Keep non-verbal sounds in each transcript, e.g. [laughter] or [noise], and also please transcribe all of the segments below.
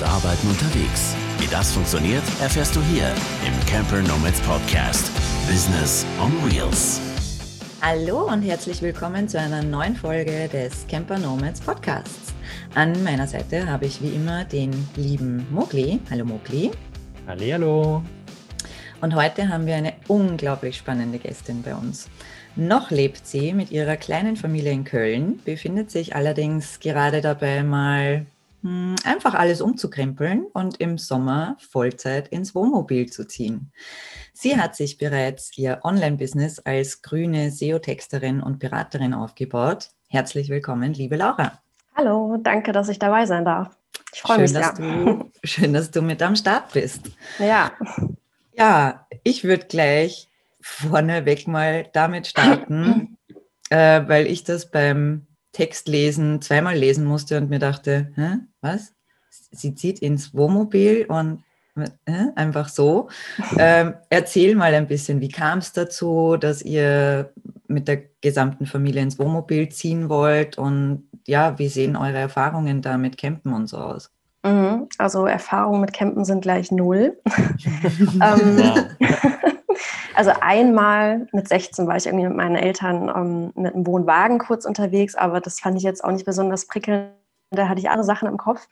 und Arbeiten unterwegs. Wie das funktioniert, erfährst du hier im Camper Nomads Podcast. Business on Wheels. Hallo und herzlich willkommen zu einer neuen Folge des Camper Nomads Podcasts. An meiner Seite habe ich wie immer den lieben Mogli. Hallo Mogli. Hallo. Und heute haben wir eine unglaublich spannende Gästin bei uns. Noch lebt sie mit ihrer kleinen Familie in Köln, befindet sich allerdings gerade dabei, mal einfach alles umzukrempeln und im Sommer Vollzeit ins Wohnmobil zu ziehen. Sie hat sich bereits ihr Online-Business als grüne SEO-Texterin und Beraterin aufgebaut. Herzlich willkommen, liebe Laura. Hallo, danke, dass ich dabei sein darf. Ich freue mich sehr. Du, schön, dass du mit am Start bist. Ja. Ja, ich würde gleich vorneweg mal damit starten, äh, weil ich das beim Text lesen zweimal lesen musste und mir dachte, Hä, was? Sie zieht ins Wohnmobil und äh, einfach so. [laughs] Ähm, erzähl mal ein bisschen, wie kam es dazu, dass ihr mit der gesamten Familie ins Wohnmobil ziehen wollt und ja, wie sehen eure Erfahrungen da mit Campen und so aus? Mhm, also Erfahrungen mit Campen sind gleich null. [laughs] ähm, also einmal mit 16 war ich irgendwie mit meinen Eltern ähm, mit einem Wohnwagen kurz unterwegs, aber das fand ich jetzt auch nicht besonders prickelnd. Da hatte ich andere Sachen im Kopf.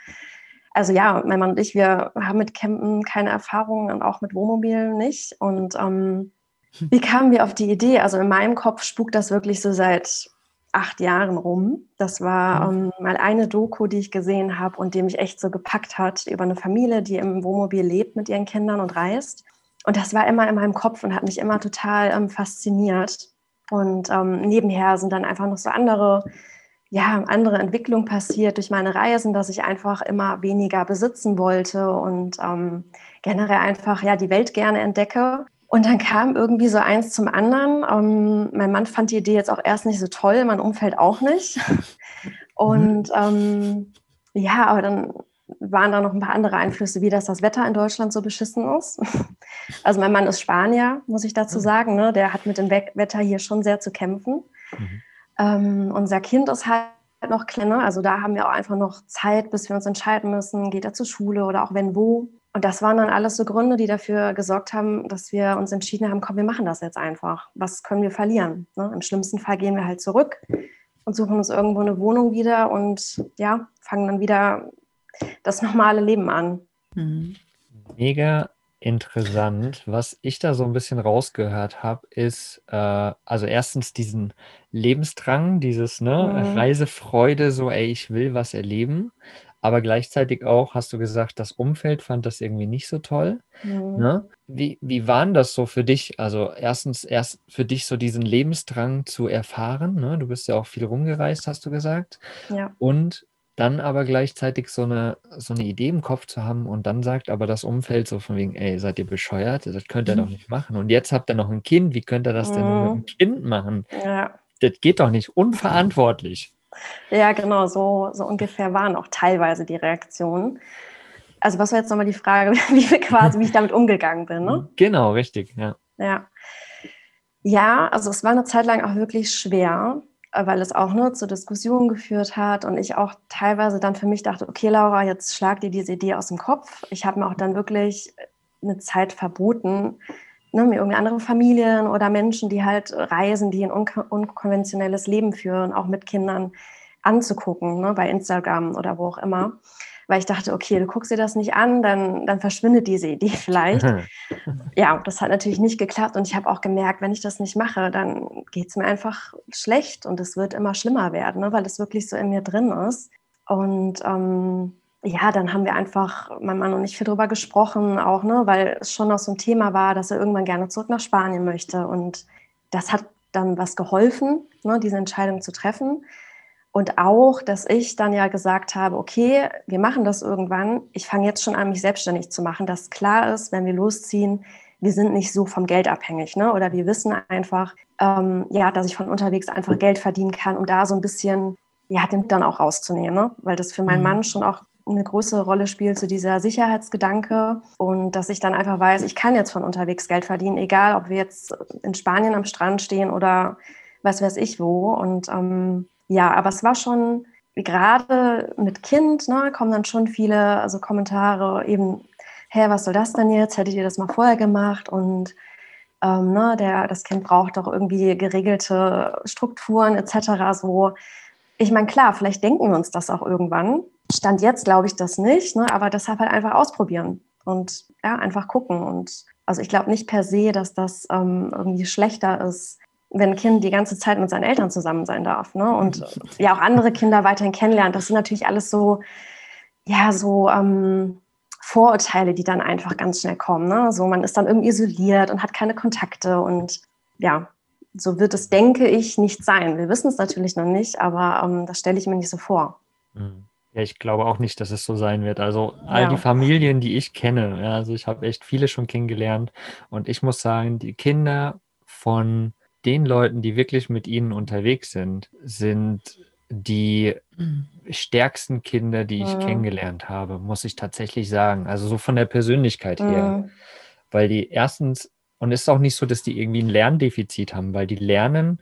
Also ja, mein Mann und ich, wir haben mit Campen keine Erfahrung und auch mit Wohnmobilen nicht. Und ähm, wie kamen wir auf die Idee? Also in meinem Kopf spukt das wirklich so seit acht Jahren rum. Das war mhm. ähm, mal eine Doku, die ich gesehen habe und die mich echt so gepackt hat über eine Familie, die im Wohnmobil lebt mit ihren Kindern und reist. Und das war immer in meinem Kopf und hat mich immer total ähm, fasziniert. Und ähm, nebenher sind dann einfach noch so andere, ja, andere Entwicklungen passiert durch meine Reisen, dass ich einfach immer weniger besitzen wollte und ähm, generell einfach ja die Welt gerne entdecke. Und dann kam irgendwie so eins zum anderen. Ähm, mein Mann fand die Idee jetzt auch erst nicht so toll, mein Umfeld auch nicht. [laughs] Und ähm, ja, aber dann waren da noch ein paar andere Einflüsse, wie dass das Wetter in Deutschland so beschissen ist. [laughs] Also mein Mann ist Spanier, muss ich dazu sagen. Ne? Der hat mit dem Wetter hier schon sehr zu kämpfen. Mhm. Ähm, unser Kind ist halt noch kleiner, also da haben wir auch einfach noch Zeit, bis wir uns entscheiden müssen, geht er zur Schule oder auch wenn wo. Und das waren dann alles so Gründe, die dafür gesorgt haben, dass wir uns entschieden haben, komm, wir machen das jetzt einfach. Was können wir verlieren? Ne? Im schlimmsten Fall gehen wir halt zurück und suchen uns irgendwo eine Wohnung wieder und ja, fangen dann wieder das normale Leben an. Mhm. Mega interessant. Was ich da so ein bisschen rausgehört habe, ist äh, also erstens diesen Lebensdrang, dieses ne, mhm. Reisefreude, so ey, ich will was erleben. Aber gleichzeitig auch, hast du gesagt, das Umfeld fand das irgendwie nicht so toll. Mhm. Ne? Wie, wie war das so für dich? Also erstens erst für dich so diesen Lebensdrang zu erfahren. Ne? Du bist ja auch viel rumgereist, hast du gesagt. Ja. Und dann aber gleichzeitig so eine, so eine Idee im Kopf zu haben und dann sagt aber das Umfeld so von wegen, ey, seid ihr bescheuert? Das könnt ihr mhm. doch [laughs] nicht machen. Und jetzt habt ihr noch ein Kind, wie könnt ihr das mhm. denn mit einem Kind machen? Ja. Das geht doch nicht, unverantwortlich. Ja, genau, so, so ungefähr waren auch teilweise die Reaktionen. Also was war jetzt nochmal die Frage, [laughs] wie, quasi, wie ich damit umgegangen bin, ne? Genau, richtig, ja. Ja. Ja, also es war eine Zeit lang auch wirklich schwer, weil es auch nur zur Diskussion geführt hat und ich auch teilweise dann für mich dachte, okay, Laura, jetzt schlag dir diese Idee aus dem Kopf. Ich habe mir auch dann wirklich eine Zeit verboten, ne, mir irgendwie andere Familien oder Menschen, die halt reisen, die ein unko unkonventionelles Leben führen, auch mit Kindern anzugucken, ne, bei Instagram oder wo auch immer weil ich dachte, okay, du guckst dir das nicht an, dann, dann verschwindet diese Idee [laughs] vielleicht. [laughs] ja, das hat natürlich nicht geklappt und ich habe auch gemerkt, wenn ich das nicht mache, dann geht es mir einfach schlecht und es wird immer schlimmer werden, ne, weil es wirklich so in mir drin ist. Und ähm, ja, dann haben wir einfach, mein Mann und ich, viel drüber gesprochen, auch, ne, weil es schon noch so ein Thema war, dass er irgendwann gerne zurück nach Spanien möchte. Und das hat dann was geholfen, ne, diese Entscheidung zu treffen. Und auch, dass ich dann ja gesagt habe, okay, wir machen das irgendwann. Ich fange jetzt schon an, mich selbstständig zu machen, dass klar ist, wenn wir losziehen, wir sind nicht so vom Geld abhängig, ne? Oder wir wissen einfach, ähm, ja, dass ich von unterwegs einfach Geld verdienen kann, um da so ein bisschen, ja, den dann auch rauszunehmen, ne? Weil das für meinen mhm. Mann schon auch eine größere Rolle spielt, so dieser Sicherheitsgedanke und dass ich dann einfach weiß, ich kann jetzt von unterwegs Geld verdienen, egal ob wir jetzt in Spanien am Strand stehen oder was weiß ich wo. Und ähm, ja, aber es war schon gerade mit Kind ne, kommen dann schon viele also Kommentare eben, hä, was soll das denn jetzt? Hättet ihr das mal vorher gemacht? Und ähm, ne, der, das Kind braucht doch irgendwie geregelte Strukturen etc. So, ich meine, klar, vielleicht denken wir uns das auch irgendwann. Stand jetzt glaube ich das nicht, ne, aber deshalb halt einfach ausprobieren und ja, einfach gucken. Und also ich glaube nicht per se, dass das ähm, irgendwie schlechter ist, wenn ein Kind die ganze Zeit mit seinen Eltern zusammen sein darf. Ne? Und ja auch andere Kinder weiterhin kennenlernt. Das sind natürlich alles so, ja, so ähm, Vorurteile, die dann einfach ganz schnell kommen. Ne? So, man ist dann irgendwie isoliert und hat keine Kontakte und ja, so wird es, denke ich, nicht sein. Wir wissen es natürlich noch nicht, aber ähm, das stelle ich mir nicht so vor. Mhm. Ja, ich glaube auch nicht, dass es so sein wird. Also all ja. die Familien, die ich kenne, ja, also ich habe echt viele schon kennengelernt und ich muss sagen, die Kinder von den Leuten, die wirklich mit ihnen unterwegs sind, sind die stärksten Kinder, die ich mhm. kennengelernt habe, muss ich tatsächlich sagen. Also so von der Persönlichkeit her. Weil die erstens, und es ist auch nicht so, dass die irgendwie ein Lerndefizit haben, weil die lernen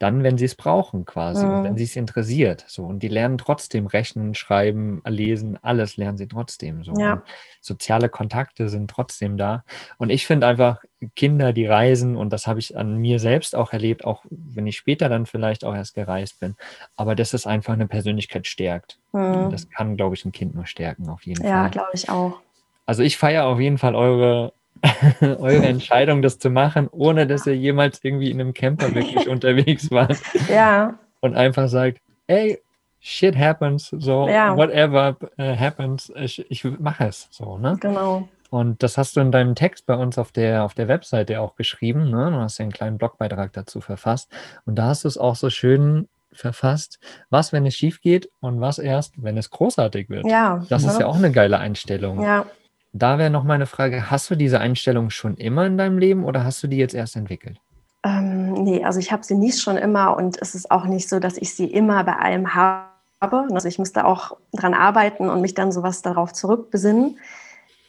dann, wenn sie es brauchen quasi mhm. und wenn sie es interessiert. So und die lernen trotzdem rechnen, schreiben, lesen, alles lernen sie trotzdem. So ja. soziale Kontakte sind trotzdem da. Und ich finde einfach Kinder, die reisen und das habe ich an mir selbst auch erlebt, auch wenn ich später dann vielleicht auch erst gereist bin. Aber dass es einfach eine Persönlichkeit stärkt. Mhm. Das kann, glaube ich, ein Kind nur stärken auf jeden ja, Fall. Ja, glaube ich auch. Also ich feiere auf jeden Fall eure [laughs] eure Entscheidung, das zu machen, ohne dass ihr jemals irgendwie in einem Camper wirklich [laughs] unterwegs wart. Ja. Und einfach sagt, hey, shit happens, so ja. whatever uh, happens, ich, ich mache es so, ne? Genau. Und das hast du in deinem Text bei uns auf der, auf der Webseite auch geschrieben. Ne? Du hast ja einen kleinen Blogbeitrag dazu verfasst. Und da hast du es auch so schön verfasst, was, wenn es schief geht und was erst, wenn es großartig wird. Ja. Das ist ja auch eine geile Einstellung. Ja. Da wäre noch meine Frage, hast du diese Einstellung schon immer in deinem Leben oder hast du die jetzt erst entwickelt? Ähm, nee, also ich habe sie nicht schon immer und es ist auch nicht so, dass ich sie immer bei allem habe. Also ich müsste auch dran arbeiten und mich dann sowas darauf zurückbesinnen.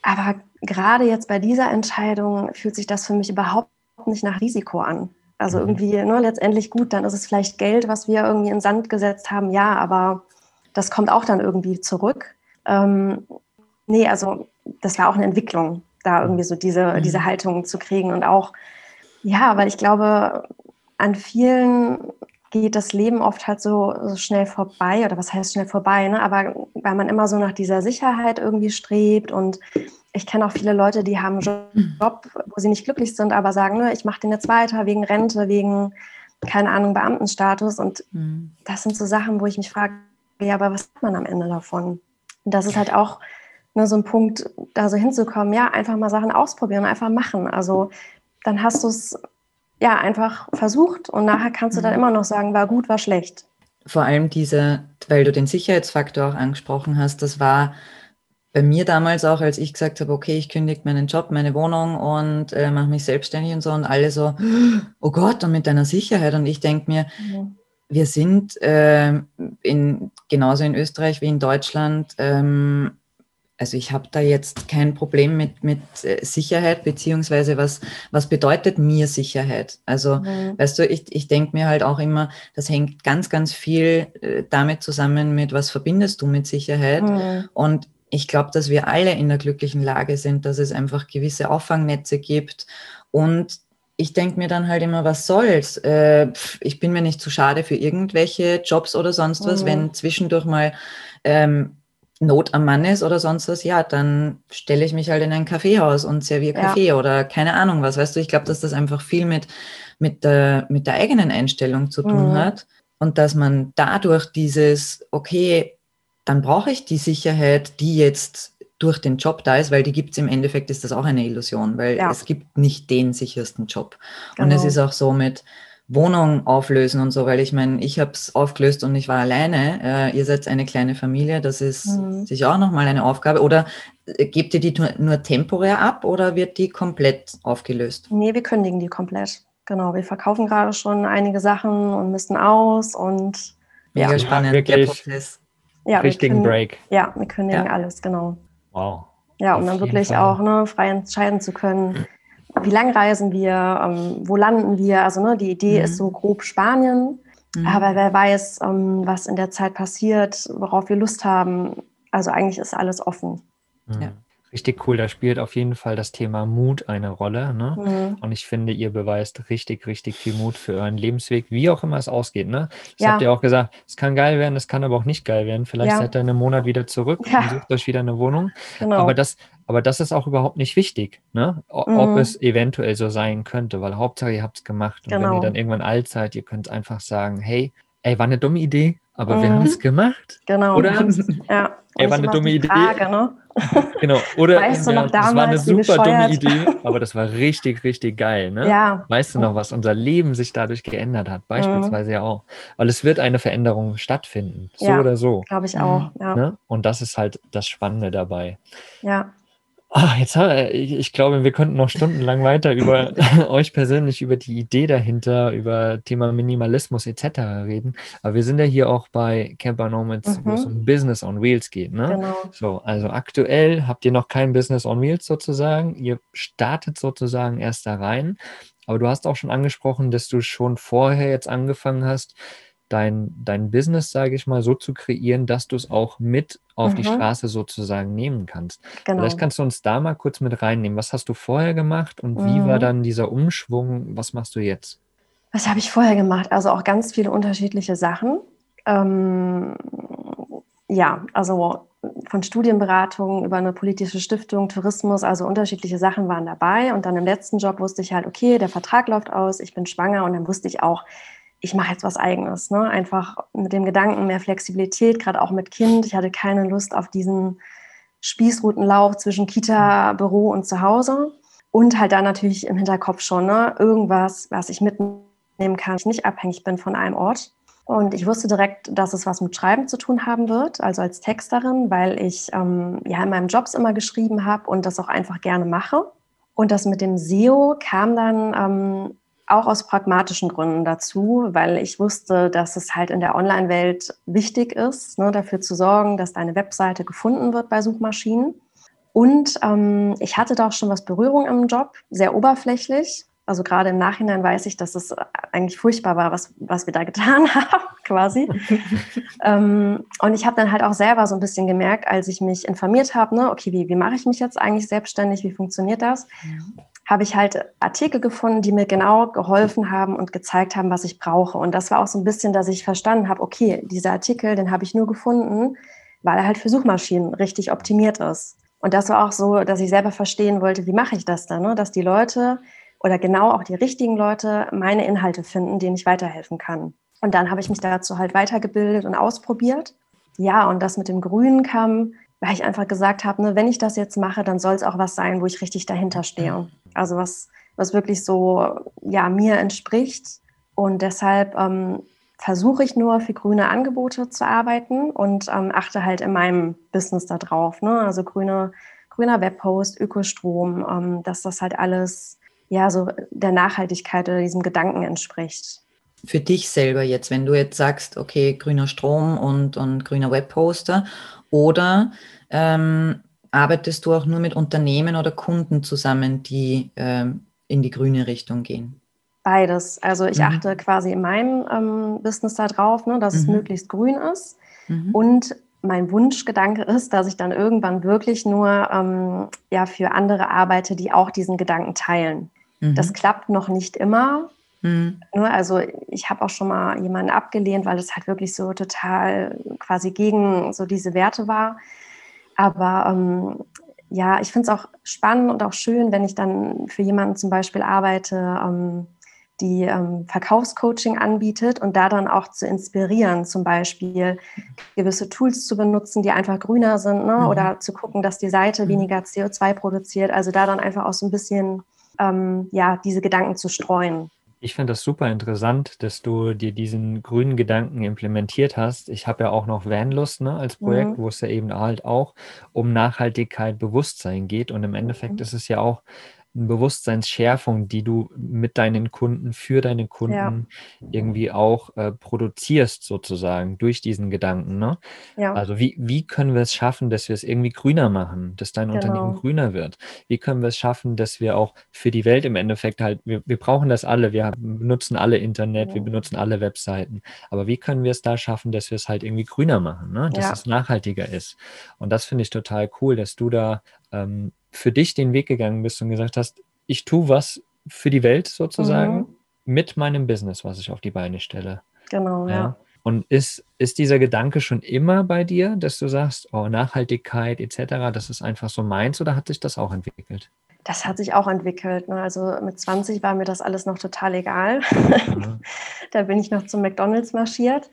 Aber gerade jetzt bei dieser Entscheidung fühlt sich das für mich überhaupt nicht nach Risiko an. Also mhm. irgendwie nur ne, letztendlich gut, dann ist es vielleicht Geld, was wir irgendwie in Sand gesetzt haben, ja, aber das kommt auch dann irgendwie zurück. Ähm, nee, also das war auch eine Entwicklung, da irgendwie so diese, mhm. diese Haltung zu kriegen und auch, ja, weil ich glaube, an vielen geht das Leben oft halt so, so schnell vorbei oder was heißt schnell vorbei, ne? aber weil man immer so nach dieser Sicherheit irgendwie strebt und ich kenne auch viele Leute, die haben einen Job, wo sie nicht glücklich sind, aber sagen, ne, ich mache den jetzt weiter wegen Rente, wegen, keine Ahnung, Beamtenstatus und mhm. das sind so Sachen, wo ich mich frage, ja, aber was hat man am Ende davon? Und das ist halt auch ne, so ein Punkt, da so hinzukommen, ja, einfach mal Sachen ausprobieren, einfach machen. Also dann hast du es ja einfach versucht und nachher kannst du dann mhm. immer noch sagen, war gut, war schlecht. Vor allem diese, weil du den Sicherheitsfaktor auch angesprochen hast, das war bei mir damals auch, als ich gesagt habe, okay, ich kündige meinen Job, meine Wohnung und äh, mache mich selbstständig und so und alle so, oh Gott, und mit deiner Sicherheit. Und ich denke mir, mhm. wir sind äh, in, genauso in Österreich wie in Deutschland ähm, also ich habe da jetzt kein Problem mit, mit äh, Sicherheit, beziehungsweise was, was bedeutet mir Sicherheit? Also, mhm. weißt du, ich, ich denke mir halt auch immer, das hängt ganz, ganz viel äh, damit zusammen mit, was verbindest du mit Sicherheit? Mhm. Und ich glaube, dass wir alle in der glücklichen Lage sind, dass es einfach gewisse Auffangnetze gibt. Und ich denke mir dann halt immer, was soll's? Äh, ich bin mir nicht zu schade für irgendwelche Jobs oder sonst was, mhm. wenn zwischendurch mal ähm, Not am Mann ist oder sonst was, ja, dann stelle ich mich halt in ein Kaffeehaus und serviere Kaffee ja. oder keine Ahnung was. Weißt du, ich glaube, dass das einfach viel mit, mit, der, mit der eigenen Einstellung zu tun mhm. hat und dass man dadurch dieses, okay, dann brauche ich die Sicherheit, die jetzt durch den Job da ist, weil die gibt es im Endeffekt, ist das auch eine Illusion, weil ja. es gibt nicht den sichersten Job. Genau. Und es genau. ist auch so mit, Wohnung auflösen und so, weil ich meine, ich habe es aufgelöst und ich war alleine. Äh, ihr seid eine kleine Familie, das ist mhm. sicher auch nochmal eine Aufgabe. Oder äh, gebt ihr die nur, nur, temporär ab oder wird die komplett aufgelöst? Nee, wir kündigen die komplett. Genau, wir verkaufen gerade schon einige Sachen und müssen aus und Mega ja. spannend, wirklich der Prozess. Ja, richtigen Break. Ja, wir kündigen ja. alles, genau. Wow. Ja, um dann wirklich Fall. auch ne, frei entscheiden zu können, wie lang reisen wir, ähm, wo landen wir. Also ne, die Idee mhm. ist so grob Spanien. Mhm. Aber wer weiß, ähm, was in der Zeit passiert, worauf wir Lust haben. Also eigentlich ist alles offen. Mhm. Ja. Richtig cool, da spielt auf jeden Fall das Thema Mut eine Rolle. Ne? Mhm. Und ich finde, ihr beweist richtig, richtig viel Mut für euren Lebensweg, wie auch immer es ausgeht. Ne? Das ja. habt ihr auch gesagt, es kann geil werden, es kann aber auch nicht geil werden. Vielleicht ja. seid ihr einen Monat wieder zurück ja. und sucht euch wieder eine Wohnung. Genau. Aber, das, aber das ist auch überhaupt nicht wichtig, ne? O mhm. ob es eventuell so sein könnte, weil Hauptsache ihr habt es gemacht. Und genau. wenn ihr dann irgendwann alt seid, ihr könnt einfach sagen, hey, ey, war eine dumme Idee, aber mhm. wir haben es gemacht. Genau. Oder? Ja. [laughs] Ey, war eine dumme Idee. Frage, ne? [laughs] Genau. Oder weißt du noch damals, das war eine super dumme Idee, aber das war richtig, richtig geil. Ne? Ja. Weißt du noch, was unser Leben sich dadurch geändert hat? Beispielsweise mhm. ja auch. Weil es wird eine Veränderung stattfinden. So ja, oder so. Glaube ich auch. Ja. Ne? Und das ist halt das Spannende dabei. Ja. Ach, jetzt ich, ich glaube, wir könnten noch stundenlang weiter über [laughs] euch persönlich, über die Idee dahinter, über Thema Minimalismus etc. reden. Aber wir sind ja hier auch bei Camper Nomads, mhm. wo es um Business on Wheels geht. Ne? Genau. So, also aktuell habt ihr noch kein Business on Wheels sozusagen. Ihr startet sozusagen erst da rein. Aber du hast auch schon angesprochen, dass du schon vorher jetzt angefangen hast, dein, dein Business, sage ich mal, so zu kreieren, dass du es auch mit auf mhm. die Straße sozusagen nehmen kannst. Genau. Vielleicht kannst du uns da mal kurz mit reinnehmen. Was hast du vorher gemacht und mhm. wie war mhm. dann dieser Umschwung? Was machst du jetzt? Was habe ich vorher gemacht? Also auch ganz viele unterschiedliche Sachen. Ähm, ja, also von Studienberatung über eine politische Stiftung, Tourismus, also unterschiedliche Sachen waren dabei. Und dann im letzten Job wusste ich halt, okay, der Vertrag läuft aus, ich bin schwanger und dann wusste ich auch, ich mache jetzt was eigenes. Ne? Einfach mit dem Gedanken mehr Flexibilität, gerade auch mit Kind. Ich hatte keine Lust auf diesen Spießrutenlauf zwischen Kita, Büro und zu Hause. Und halt dann natürlich im Hinterkopf schon ne? irgendwas, was ich mitnehmen kann, ich nicht abhängig bin von einem Ort. Und ich wusste direkt, dass es was mit Schreiben zu tun haben wird, also als Texterin, weil ich ähm, ja in meinem Jobs immer geschrieben habe und das auch einfach gerne mache. Und das mit dem SEO kam dann ähm, auch aus pragmatischen Gründen dazu, weil ich wusste, dass es halt in der Online-Welt wichtig ist, ne, dafür zu sorgen, dass deine Webseite gefunden wird bei Suchmaschinen. Und ähm, ich hatte da auch schon was Berührung im Job, sehr oberflächlich. Also gerade im Nachhinein weiß ich, dass es eigentlich furchtbar war, was, was wir da [laughs] getan haben, quasi. [laughs] ähm, und ich habe dann halt auch selber so ein bisschen gemerkt, als ich mich informiert habe, ne, okay, wie, wie mache ich mich jetzt eigentlich selbstständig, wie funktioniert das? Ja habe ich halt Artikel gefunden, die mir genau geholfen haben und gezeigt haben, was ich brauche. Und das war auch so ein bisschen, dass ich verstanden habe, okay, dieser Artikel, den habe ich nur gefunden, weil er halt für Suchmaschinen richtig optimiert ist. Und das war auch so, dass ich selber verstehen wollte, wie mache ich das dann, ne? dass die Leute oder genau auch die richtigen Leute meine Inhalte finden, denen ich weiterhelfen kann. Und dann habe ich mich dazu halt weitergebildet und ausprobiert. Ja, und das mit dem Grünen kam weil ich einfach gesagt habe, ne, wenn ich das jetzt mache, dann soll es auch was sein, wo ich richtig dahinter stehe. Also was, was wirklich so ja, mir entspricht. Und deshalb ähm, versuche ich nur für grüne Angebote zu arbeiten und ähm, achte halt in meinem Business da drauf. Ne? Also grüne, grüner Webpost, Ökostrom, ähm, dass das halt alles ja so der Nachhaltigkeit oder diesem Gedanken entspricht. Für dich selber jetzt, wenn du jetzt sagst, okay, grüner Strom und, und grüner Webposter oder ähm, arbeitest du auch nur mit Unternehmen oder Kunden zusammen, die ähm, in die grüne Richtung gehen? Beides. Also ich mhm. achte quasi in meinem ähm, Business darauf, ne, dass mhm. es möglichst grün ist. Mhm. Und mein Wunschgedanke ist, dass ich dann irgendwann wirklich nur ähm, ja, für andere arbeite, die auch diesen Gedanken teilen. Das mhm. klappt noch nicht immer. Mhm. Ne, also ich habe auch schon mal jemanden abgelehnt, weil es halt wirklich so total quasi gegen so diese Werte war. Aber ähm, ja, ich finde es auch spannend und auch schön, wenn ich dann für jemanden zum Beispiel arbeite, ähm, die ähm, Verkaufscoaching anbietet und da dann auch zu inspirieren, zum Beispiel gewisse Tools zu benutzen, die einfach grüner sind ne? Mhm. oder zu gucken, dass die Seite mhm. weniger CO2 produziert. Also da dann einfach auch so ein bisschen ähm, ja, diese Gedanken zu streuen. Ich finde das super interessant, dass du dir diesen grünen Gedanken implementiert hast. Ich habe ja auch noch Vanlust ne, als Projekt, mhm. wo es ja eben halt auch um Nachhaltigkeit, Bewusstsein geht. Und im Endeffekt mhm. ist es ja auch Bewusstseinsschärfung, die du mit deinen Kunden, für deine Kunden ja. irgendwie auch äh, produzierst, sozusagen, durch diesen Gedanken. Ne? Ja. Also wie, wie können wir es schaffen, dass wir es irgendwie grüner machen, dass dein genau. Unternehmen grüner wird? Wie können wir es schaffen, dass wir auch für die Welt im Endeffekt halt, wir, wir brauchen das alle, wir benutzen alle Internet, ja. wir benutzen alle Webseiten, aber wie können wir es da schaffen, dass wir es halt irgendwie grüner machen, ne? dass es nachhaltiger ist? Und das finde ich total cool, dass du da ähm, für dich den Weg gegangen bist und gesagt hast, ich tue was für die Welt sozusagen mhm. mit meinem Business, was ich auf die Beine stelle. Genau, ja. ja. Und ist, ist dieser Gedanke schon immer bei dir, dass du sagst, oh, Nachhaltigkeit etc., das ist einfach so meins oder hat sich das auch entwickelt? Das hat sich auch entwickelt. Ne? Also mit 20 war mir das alles noch total egal. [laughs] Da bin ich noch zum McDonalds marschiert.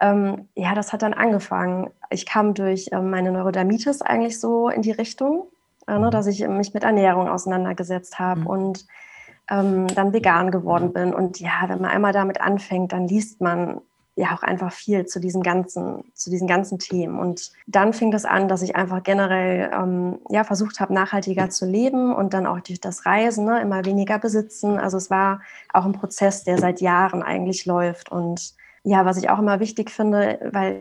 Ähm, ja, das hat dann angefangen. Ich kam durch ähm, meine Neurodermitis eigentlich so in die Richtung ne, mhm. dass ich mich mit Ernährung auseinandergesetzt habe mhm. und ähm, dann vegan geworden bin. Und ja, wenn man einmal damit anfängt, dann liest man ja auch einfach viel zu diesen ganzen, zu diesen ganzen Themen. Und dann fing das an, dass ich einfach generell ähm, ja, versucht habe, nachhaltiger zu leben und dann auch durch das Reisen ne, immer weniger besitzen. Also es war auch ein Prozess, der seit Jahren eigentlich läuft. Und ja, was ich auch immer wichtig finde, weil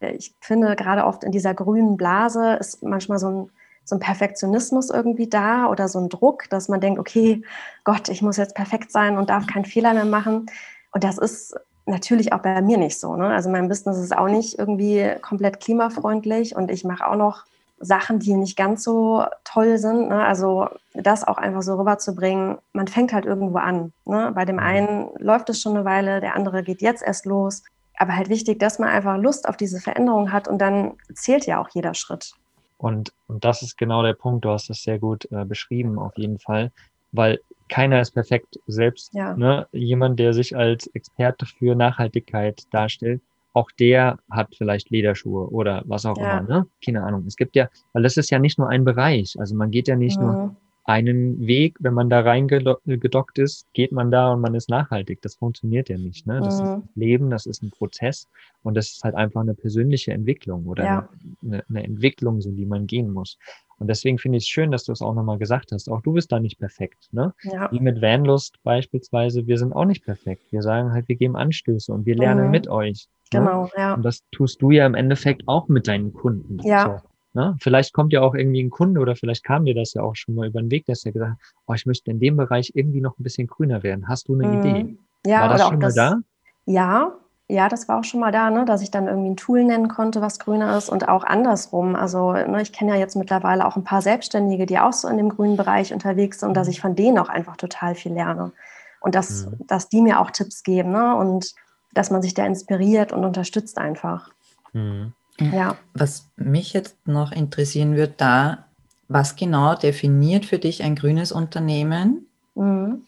ich finde, gerade oft in dieser grünen Blase ist manchmal so ein so ein Perfektionismus irgendwie da oder so ein Druck, dass man denkt, okay, Gott, ich muss jetzt perfekt sein und darf keinen Fehler mehr machen. Und das ist natürlich auch bei mir nicht so. Ne? Also mein Business ist auch nicht irgendwie komplett klimafreundlich und ich mache auch noch Sachen, die nicht ganz so toll sind. Ne? Also das auch einfach so rüberzubringen, man fängt halt irgendwo an. Ne? Bei dem mhm. einen läuft es schon eine Weile, der andere geht jetzt erst los. Aber halt wichtig, dass man einfach Lust auf diese Veränderung hat und dann zählt ja auch jeder Schritt. Und, und das ist genau der Punkt, du hast das sehr gut äh, beschrieben, auf jeden Fall, weil keiner ist perfekt. Selbst ja. ne, jemand, der sich als Experte für Nachhaltigkeit darstellt, auch der hat vielleicht Lederschuhe oder was auch ja. immer, ne? Keine Ahnung. Es gibt ja, weil das ist ja nicht nur ein Bereich. Also man geht ja nicht mhm. nur einen Weg, wenn man da reingedockt ist, geht man da und man ist nachhaltig. Das funktioniert ja nicht. Ne? Das mhm. ist Leben, das ist ein Prozess und das ist halt einfach eine persönliche Entwicklung oder ja. eine, eine, Entwicklung, so die man gehen muss. Und deswegen finde ich es schön, dass du es auch nochmal gesagt hast. Auch du bist da nicht perfekt. Ne? Ja. Wie mit Vanlust beispielsweise, wir sind auch nicht perfekt. Wir sagen halt, wir geben Anstöße und wir lernen mhm. mit euch. Ne? Genau, ne? ja. Und das tust du ja im Endeffekt auch mit deinen Kunden. Ja. So. Ne? Vielleicht kommt ja auch irgendwie ein Kunde oder vielleicht kam dir das ja auch schon mal über den Weg, dass er gesagt hat, oh, ich möchte in dem Bereich irgendwie noch ein bisschen grüner werden. Hast du eine mhm. Idee? Ja, war das schon mal da? Ja, ja, das war auch schon mal da, ne, dass ich dann irgendwie ein Tool nennen konnte, was grüner ist und auch andersrum. Also ne, ich kenne ja jetzt mittlerweile auch ein paar Selbstständige, die auch so in dem grünen Bereich unterwegs sind und dass mhm. ich von denen auch einfach total viel lerne. Und dass, mhm. dass die mir auch Tipps geben ne, und dass man sich da inspiriert und unterstützt einfach. Mhm. Ja. Was mich jetzt noch interessieren wird, da, was genau definiert für dich ein grünes Unternehmen? Mhm.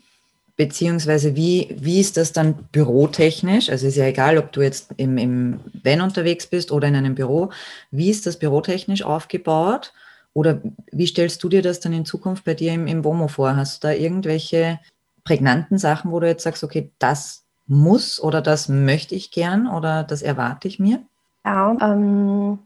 Beziehungsweise wie, wie ist das dann bürotechnisch? Also ist ja egal, ob du jetzt im, im Van unterwegs bist oder in einem Büro. Wie ist das bürotechnisch aufgebaut? Oder wie stellst du dir das dann in Zukunft bei dir im, im WOMO vor? Hast du da irgendwelche prägnanten Sachen, wo du jetzt sagst, okay, das muss oder das möchte ich gern oder das erwarte ich mir? Ja, ähm,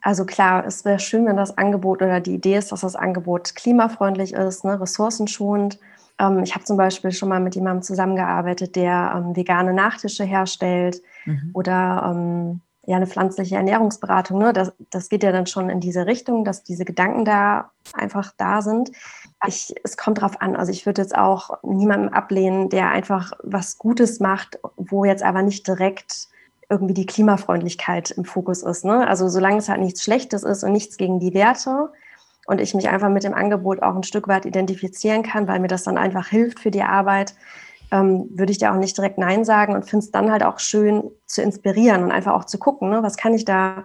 also klar, es wäre schön, wenn das Angebot oder die Idee ist, dass das Angebot klimafreundlich ist, ne, ressourcenschonend. Ähm, ich habe zum Beispiel schon mal mit jemandem zusammengearbeitet, der ähm, vegane Nachtische herstellt mhm. oder ähm, ja, eine pflanzliche Ernährungsberatung. Ne? Das, das geht ja dann schon in diese Richtung, dass diese Gedanken da einfach da sind. Ich, es kommt drauf an. Also ich würde jetzt auch niemandem ablehnen, der einfach was Gutes macht, wo jetzt aber nicht direkt irgendwie die Klimafreundlichkeit im Fokus ist. Ne? Also solange es halt nichts Schlechtes ist und nichts gegen die Werte und ich mich einfach mit dem Angebot auch ein Stück weit identifizieren kann, weil mir das dann einfach hilft für die Arbeit, ähm, würde ich da auch nicht direkt Nein sagen und finde es dann halt auch schön zu inspirieren und einfach auch zu gucken, ne? was kann ich da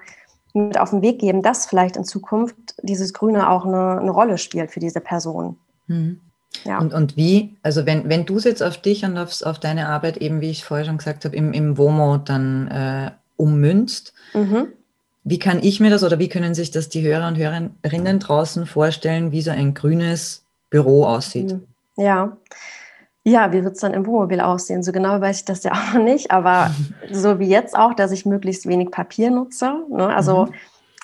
mit auf den Weg geben, dass vielleicht in Zukunft dieses Grüne auch eine, eine Rolle spielt für diese Person. Mhm. Ja. Und, und wie, also wenn, wenn du es jetzt auf dich und aufs, auf deine Arbeit eben, wie ich vorher schon gesagt habe, im, im WOMO dann äh, ummünzt, mhm. wie kann ich mir das oder wie können sich das die Hörer und Hörerinnen draußen vorstellen, wie so ein grünes Büro aussieht? Mhm. Ja. Ja, wie wird es dann im Wohnmobil aussehen? So genau weiß ich das ja [laughs] auch nicht, aber [laughs] so wie jetzt auch, dass ich möglichst wenig Papier nutze. Ne? Also mhm.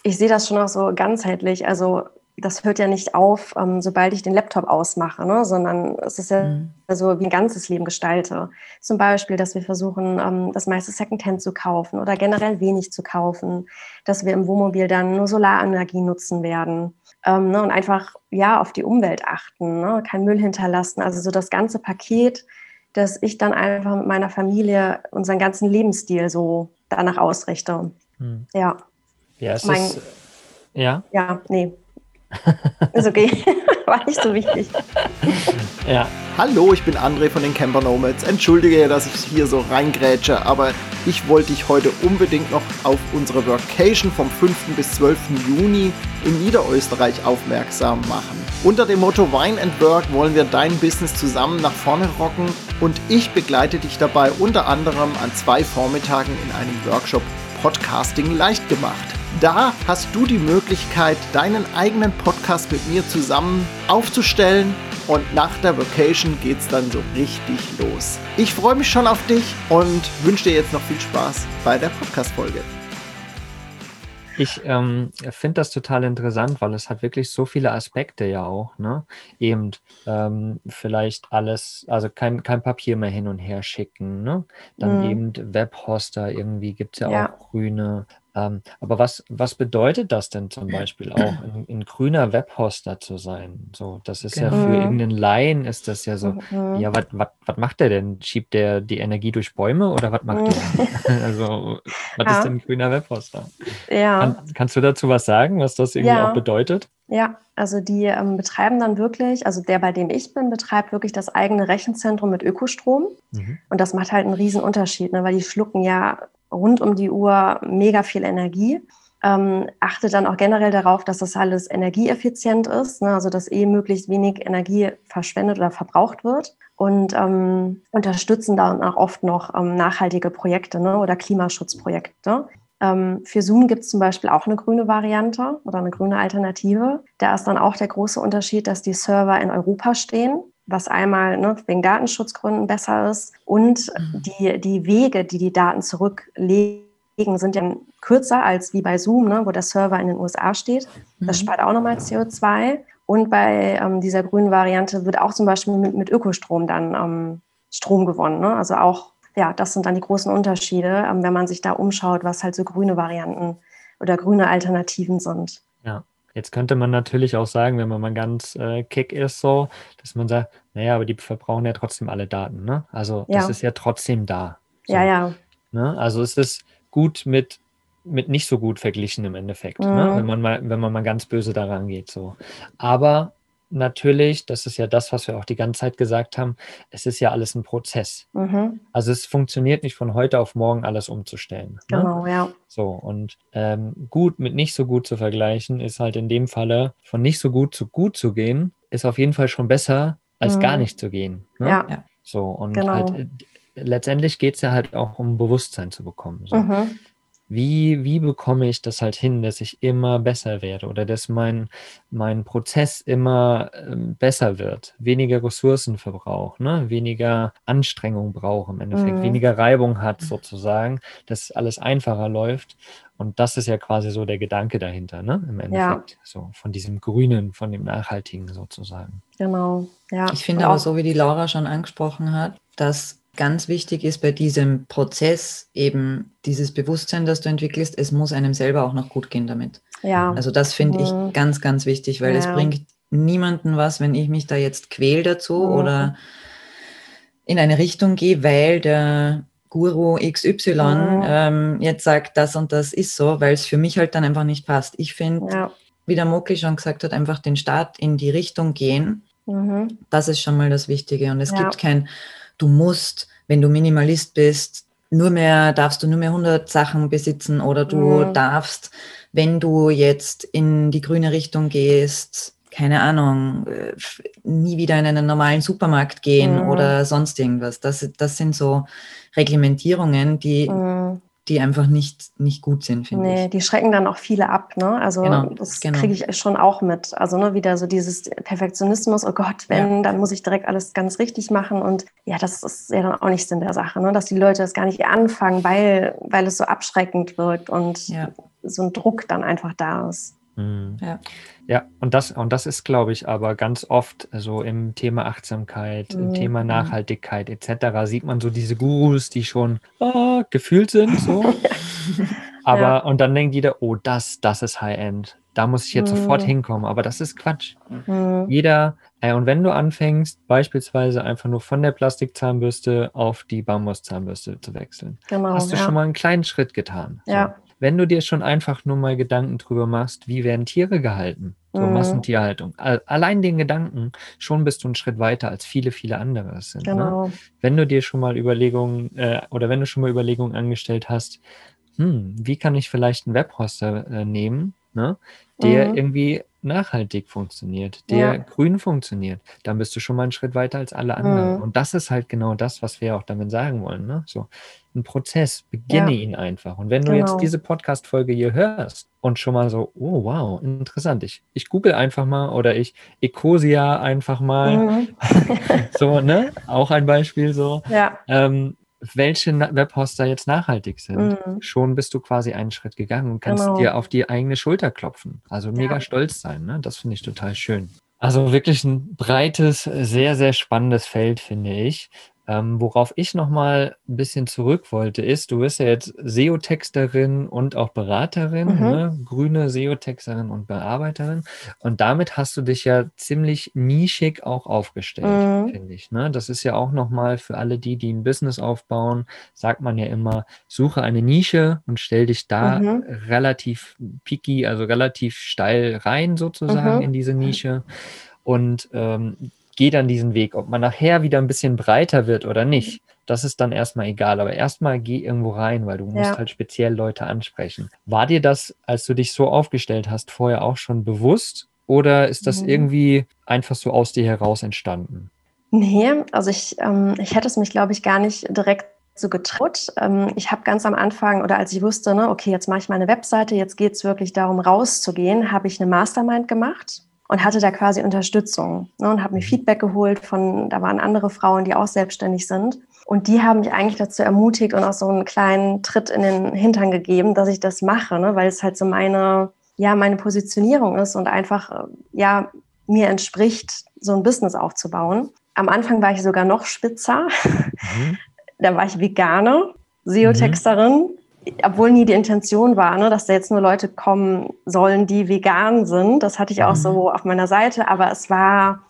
ich sehe das schon auch so ganzheitlich. Also das hört ja nicht auf, ähm, sobald ich den Laptop ausmache, ne? sondern es ist ja mhm. so, wie ein ganzes Leben gestalte. Zum Beispiel, dass wir versuchen, ähm, das meiste Secondhand zu kaufen oder generell wenig zu kaufen, dass wir im Wohnmobil dann nur Solarenergie nutzen werden ähm, ne? und einfach ja auf die Umwelt achten, ne? kein Müll hinterlassen. Also so das ganze Paket, dass ich dann einfach mit meiner Familie unseren ganzen Lebensstil so danach ausrichte. Mhm. Ja. Ja, es mein, ist, ja. Ja, nee. Ist okay. [laughs] War nicht so wichtig. ja. Hallo, ich bin André von den Camper Nomads. Entschuldige, dass ich hier so reingrätsche, aber ich wollte dich heute unbedingt noch auf unsere Workation vom 5. bis 12. Juni in Niederösterreich aufmerksam machen. Unter dem Motto Wine and Work wollen wir dein Business zusammen nach vorne rocken und ich begleite dich dabei unter anderem an zwei Vormittagen in einem Workshop Podcasting leicht gemacht. Da hast du die Möglichkeit, deinen eigenen Podcast mit mir zusammen aufzustellen und nach der Vacation geht's dann so richtig los. Ich freue mich schon auf dich und wünsche dir jetzt noch viel Spaß bei der Podcast-Folge. Ich ähm, finde das total interessant, weil es hat wirklich so viele Aspekte ja auch. Ne? Eben ähm, vielleicht alles, also kein, kein Papier mehr hin und her schicken. Ne? Dann mhm. eben Webhoster, irgendwie gibt es ja, ja, auch grüne. Ähm, aber was, was bedeutet das denn zum Beispiel auch, ein, ein grüner Webhoster zu sein? So, das ist genau. ja für mhm. irgendeinen Laien ist das ja so, mhm. ja, was macht der denn? Schiebt der die Energie durch Bäume oder was macht mhm. der? [laughs] also, was ja. ist denn ein grüner Webhoster? Ja. Kann, kannst du dazu was sagen, was das irgendwie ja. auch bedeutet? Ja, also die ähm, betreiben dann wirklich, also der, bei dem ich bin, betreibt wirklich das eigene Rechenzentrum mit Ökostrom. Mhm. Und das macht halt einen riesen Unterschied, ne, weil die schlucken ja rund um die Uhr mega viel Energie. Ähm, achte dann auch generell darauf, dass das alles energieeffizient ist, ne? also dass eh möglichst wenig Energie verschwendet oder verbraucht wird und ähm, unterstützen dann auch oft noch ähm, nachhaltige Projekte ne? oder Klimaschutzprojekte. Ähm, für Zoom gibt es zum Beispiel auch eine grüne Variante oder eine grüne Alternative. Da ist dann auch der große Unterschied, dass die Server in Europa stehen was einmal ne, wegen Datenschutzgründen besser ist. Und mhm. die, die Wege, die die Daten zurücklegen, sind ja kürzer als wie bei Zoom, ne, wo der Server in den USA steht. Das mhm. spart auch nochmal CO2. Und bei ähm, dieser grünen Variante wird auch zum Beispiel mit, mit Ökostrom dann ähm, Strom gewonnen. Ne? Also auch, ja, das sind dann die großen Unterschiede, ähm, wenn man sich da umschaut, was halt so grüne Varianten oder grüne Alternativen sind. Ja. Jetzt könnte man natürlich auch sagen, wenn man mal ganz äh, kick ist, so, dass man sagt, naja, aber die verbrauchen ja trotzdem alle Daten, ne? Also ja. das ist ja trotzdem da. So, ja, ja. Ne? Also es ist gut mit, mit nicht so gut verglichen im Endeffekt, ne? mhm. ne? wenn man mal, wenn man mal ganz böse daran geht. So. Aber natürlich, das ist ja das, was wir auch die ganze Zeit gesagt haben, es ist ja alles ein Prozess. Mhm. Also es funktioniert nicht von heute auf morgen alles umzustellen. Ne? Genau, ja. So, und ähm, gut mit nicht so gut zu vergleichen, ist halt in dem Falle von nicht so gut zu gut zu gehen, ist auf jeden Fall schon besser, als mhm. gar nicht zu gehen. Ne? Ja. So, und genau. halt äh, letztendlich geht es ja halt auch um Bewusstsein zu bekommen. So. Mhm wie, wie bekomme ich das halt hin, dass ich immer besser werde oder dass mein, mein Prozess immer äh, besser wird, weniger Ressourcen verbraucht, ne? weniger Anstrengung braucht im Endeffekt, mhm. weniger Reibung hat sozusagen, dass alles einfacher läuft. Und das ist ja quasi so der Gedanke dahinter, ne? Im Endeffekt. Ja. So von diesem Grünen, von dem Nachhaltigen sozusagen. Genau, ja. Ich finde aber so, wie die Laura schon angesprochen hat, dass ganz wichtig ist bei diesem Prozess eben dieses Bewusstsein, das du entwickelst, es muss einem selber auch noch gut gehen damit. Ja. Also das finde mhm. ich ganz, ganz wichtig, weil ja. es bringt niemanden was, wenn ich mich da jetzt quäl dazu mhm. oder in eine Richtung gehe, weil der Guru XY mhm. ähm, jetzt sagt, das und das ist so, weil es für mich halt dann einfach nicht passt. Ich finde, ja. wie der Mokli schon gesagt hat, einfach den Start in die Richtung gehen. Mhm. Das ist schon mal das Wichtige. Und es gibt kein du musst, wenn du Minimalist bist, nur mehr, darfst du nur mehr 100 Sachen besitzen oder du mhm. darfst, wenn du jetzt in die grüne Richtung gehst, keine Ahnung, äh, nie wieder in einen normalen Supermarkt gehen mhm. oder sonst irgendwas. Das, das sind so Reglementierungen, die mhm die einfach nicht, nicht gut sind, finde nee, ich. Nee, die schrecken dann auch viele ab, ne? Also genau, das genau. kriege ich schon auch mit. Also ne, wieder so dieses Perfektionismus, oh Gott, wenn, ja. dann muss ich direkt alles ganz richtig machen. Und ja, das ist ja dann auch nicht Sinn der Sache, ne? dass die Leute das gar nicht anfangen, weil, weil es so abschreckend wirkt und ja. so ein Druck dann einfach da ist. Mhm. Ja. ja, und das, und das ist, glaube ich, aber ganz oft so im Thema Achtsamkeit, mhm. im Thema Nachhaltigkeit etc. sieht man so diese Gurus, die schon oh, gefühlt sind. [laughs] So. aber, ja. und dann denkt jeder, oh, das, das ist High-End. Da muss ich jetzt mhm. sofort hinkommen. Aber das ist Quatsch. Mhm. Jeder, äh, und wenn du anfängst, beispielsweise einfach nur von der Plastikzahnbürste auf die Bambuszahnbürste zu wechseln, genau, hast du ja. schon mal einen kleinen Schritt getan. Ja. So wenn du dir schon einfach nur mal Gedanken drüber machst, wie werden Tiere gehalten, so mhm. Massentierhaltung, allein den Gedanken, schon bist du einen Schritt weiter als viele, viele andere es sind. Ne? Genau. Ne? Wenn du dir schon mal Überlegungen äh, oder wenn du schon mal Überlegungen angestellt hast, hm, wie kann ich vielleicht einen Webhoster äh, nehmen, ne, der mhm. irgendwie nachhaltig funktioniert, der ja. grün funktioniert, dann bist du schon mal einen Schritt weiter als alle anderen. Mhm. Und das ist halt genau das, was wir auch damit sagen wollen. Ne? So, ein Prozess, beginne ja. ihn einfach. Und wenn du genau. jetzt diese Podcast-Folge hier hörst und schon mal so, oh wow, interessant, ich, ich google einfach mal oder ich Ecosia einfach mal, mhm. [laughs] so, ne? Auch ein Beispiel so. Ja. Ähm, welche Webhoster jetzt nachhaltig sind. Mhm. Schon bist du quasi einen Schritt gegangen und kannst genau. dir auf die eigene Schulter klopfen. Also mega ja. stolz sein. Ne? Das finde ich total schön. Also wirklich ein breites, sehr, sehr spannendes Feld, finde ich. Ähm, worauf ich nochmal ein bisschen zurück wollte, ist, du bist ja jetzt SEO-Texterin und auch Beraterin, mhm. ne? grüne SEO-Texterin und Bearbeiterin. Und damit hast du dich ja ziemlich nischig auch aufgestellt, mhm. finde ich. Ne? Das ist ja auch nochmal für alle die, die ein Business aufbauen, sagt man ja immer, suche eine Nische und stell dich da mhm. relativ picky, also relativ steil rein sozusagen mhm. in diese Nische. Und ähm, geh dann diesen Weg. Ob man nachher wieder ein bisschen breiter wird oder nicht, das ist dann erstmal egal. Aber erstmal geh irgendwo rein, weil du musst ja. halt speziell Leute ansprechen. War dir das, als du dich so aufgestellt hast, vorher auch schon bewusst? Oder ist das mhm. irgendwie einfach so aus dir heraus entstanden? Nee, also ich, ähm, ich hätte es mich, glaube ich, gar nicht direkt so getraut. Ähm, ich habe ganz am Anfang oder als ich wusste, ne, okay, jetzt mache ich meine Webseite, jetzt geht es wirklich darum, rauszugehen, habe ich eine Mastermind gemacht und hatte da quasi Unterstützung ne, und habe mir mhm. Feedback geholt von, da waren andere Frauen, die auch selbstständig sind. Und die haben mich eigentlich dazu ermutigt und auch so einen kleinen Tritt in den Hintern gegeben, dass ich das mache, ne, weil es halt so meine, ja, meine Positionierung ist und einfach, äh, ja, mir entspricht, so ein Business aufzubauen. Am Anfang war ich sogar noch spitzer. Mhm. [laughs] Da war ich Veganer, SEO-Texterin. Mhm obwohl nie die Intention war, ne, dass da jetzt nur Leute kommen sollen, die vegan sind. Das hatte ich auch so mhm. auf meiner Seite, aber es war,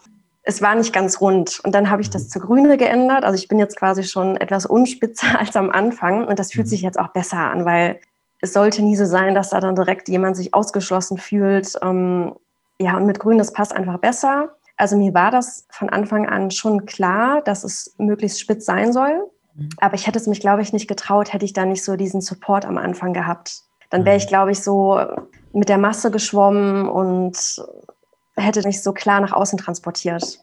es war nicht ganz rund. Und dann habe ich das zu Grüne geändert. Also ich bin jetzt quasi schon etwas unspitzer [laughs] als am Anfang und das fühlt mhm. sich jetzt auch besser an, weil es sollte nie so sein, dass da dann direkt jemand sich ausgeschlossen fühlt. Ähm, ja, und mit Grün, das passt einfach besser. Also mir war das von Anfang an schon klar, dass es möglichst spitz sein soll. Aber ich hätte es mich, glaube ich, nicht getraut, hätte ich da nicht so diesen Support am Anfang gehabt. Dann wäre ich, mhm. glaube ich, so mit der Masse geschwommen und hätte nicht so klar nach außen transportiert.